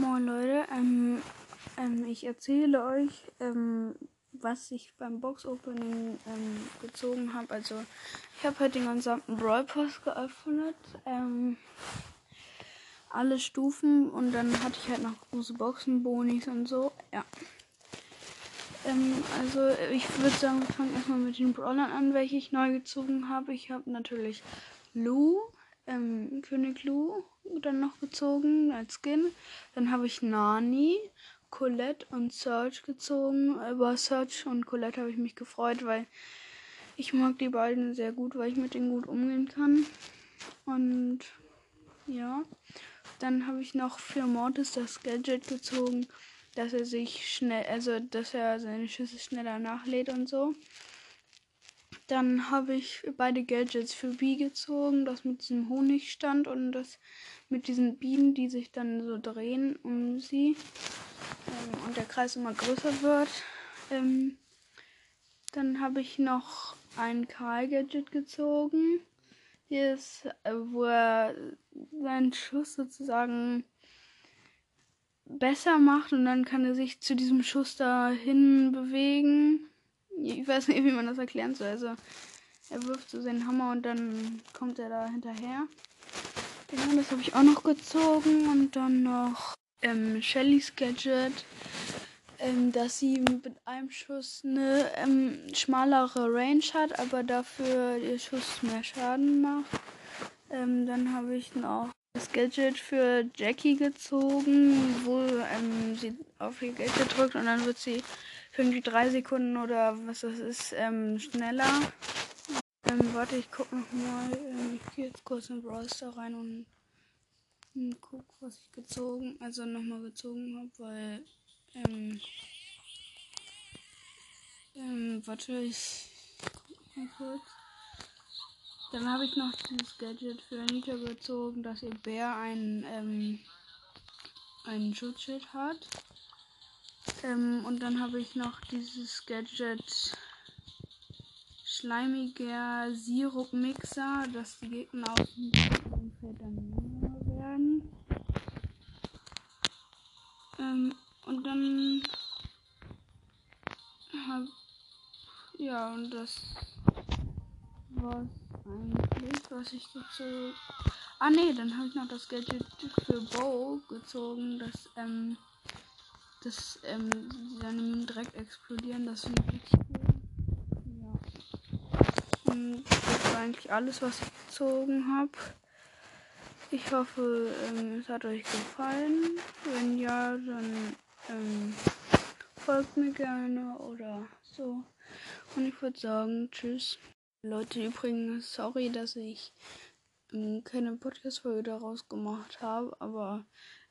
Moin Leute, ähm, ähm, ich erzähle euch, ähm, was ich beim Box Opening ähm, gezogen habe. Also ich habe halt den gesamten Brawl Pass geöffnet, ähm, alle Stufen und dann hatte ich halt noch große Boxen, Bonis und so. Ja. Ähm, also ich würde sagen, wir fangen erstmal mit den Brawlern an, welche ich neu gezogen habe. Ich habe natürlich Lou, ähm, König Lou dann noch gezogen als Skin. Dann habe ich Nani, Colette und Search gezogen. Über Search und Colette habe ich mich gefreut, weil ich mag die beiden sehr gut, weil ich mit denen gut umgehen kann. Und ja, dann habe ich noch für Mortis das Gadget gezogen, dass er sich schnell, also dass er seine Schüsse schneller nachlädt und so. Dann habe ich beide Gadgets für B gezogen, das mit diesem Honigstand und das mit diesen Bienen, die sich dann so drehen um sie ähm, und der Kreis immer größer wird. Ähm, dann habe ich noch ein Karl-Gadget gezogen. Hier ist, äh, wo er seinen Schuss sozusagen besser macht und dann kann er sich zu diesem Schuss dahin bewegen ich weiß nicht, wie man das erklären soll. Also, er wirft so seinen Hammer und dann kommt er da hinterher. Genau, das habe ich auch noch gezogen. Und dann noch ähm, Shellys Gadget, ähm, dass sie mit einem Schuss eine ähm, schmalere Range hat, aber dafür ihr Schuss mehr Schaden macht. Ähm, dann habe ich noch das Gadget für Jackie gezogen, wo ähm, sie auf ihr Gadget drückt und dann wird sie irgendwie drei Sekunden oder was das ist, ähm, schneller. Ähm, warte, ich guck noch mal. Ähm, ich gehe jetzt kurz in Brawl Star rein und, und guck, was ich gezogen, also nochmal gezogen habe, weil, ähm, ähm, warte, ich guck mal kurz. Dann habe ich noch dieses Gadget für Anita gezogen, dass ihr Bär ein, ähm, ein Schutzschild hat. Ähm, und dann habe ich noch dieses Gadget schleimiger Sirup-Mixer, dass die Gegner aus dem Feld dann jünger werden. Ähm, und dann hab ja und das war's eigentlich, was ich dazu. Ah ne, dann habe ich noch das Gadget für Bow gezogen, das ähm dass ähm, seine Minen direkt explodieren. Das finde ich richtig cool. Ja. Und das war eigentlich alles, was ich gezogen habe. Ich hoffe, ähm, es hat euch gefallen. Wenn ja, dann ähm, folgt mir gerne oder so. Und ich würde sagen, tschüss. Leute, übrigens, sorry, dass ich ähm, keine Podcast-Folge daraus gemacht habe, aber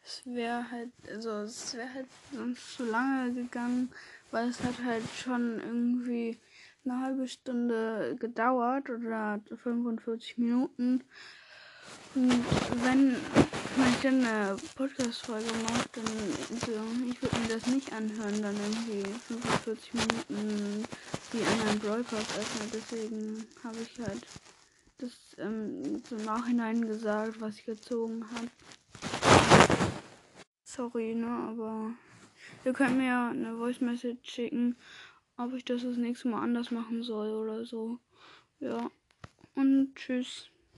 es wäre halt, also es wäre halt sonst zu lange gegangen, weil es hat halt schon irgendwie eine halbe Stunde gedauert oder 45 Minuten. Und wenn, ich dann eine Podcast-Folge mache, dann so, ich würde mir das nicht anhören, dann irgendwie 45 Minuten die anderen Brawl Pass öffnen. Deswegen habe ich halt das ähm, im Nachhinein gesagt, was ich gezogen habe. Sorry, ne, aber ihr könnt mir eine Voice Message schicken, ob ich das das nächste Mal anders machen soll oder so. Ja. Und tschüss.